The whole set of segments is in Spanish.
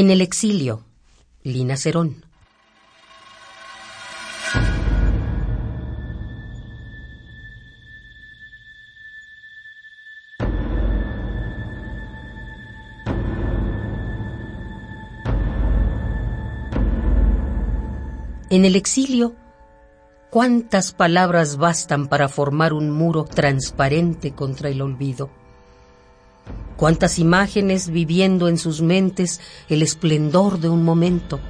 En el exilio, Lina Cerón. En el exilio, ¿cuántas palabras bastan para formar un muro transparente contra el olvido? Cuántas imágenes viviendo en sus mentes el esplendor de un momento,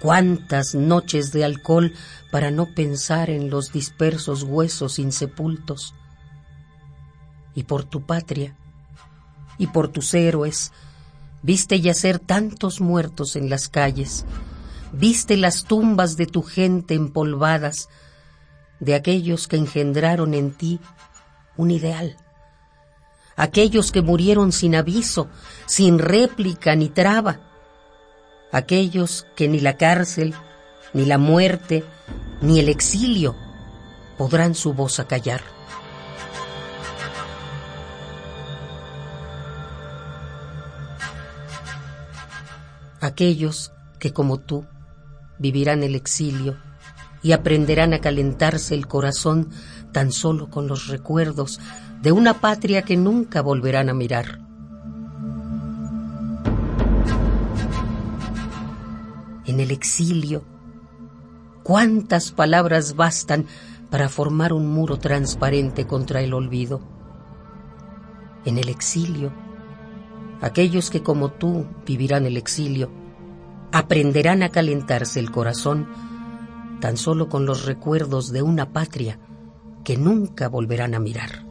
cuántas noches de alcohol para no pensar en los dispersos huesos insepultos. Y por tu patria, y por tus héroes, viste yacer tantos muertos en las calles, viste las tumbas de tu gente empolvadas, de aquellos que engendraron en ti un ideal aquellos que murieron sin aviso, sin réplica ni traba, aquellos que ni la cárcel, ni la muerte, ni el exilio podrán su voz acallar. Aquellos que como tú vivirán el exilio y aprenderán a calentarse el corazón tan solo con los recuerdos de una patria que nunca volverán a mirar. En el exilio, ¿cuántas palabras bastan para formar un muro transparente contra el olvido? En el exilio, aquellos que como tú vivirán el exilio, aprenderán a calentarse el corazón tan solo con los recuerdos de una patria que nunca volverán a mirar.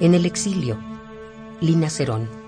En el exilio, Lina Cerón.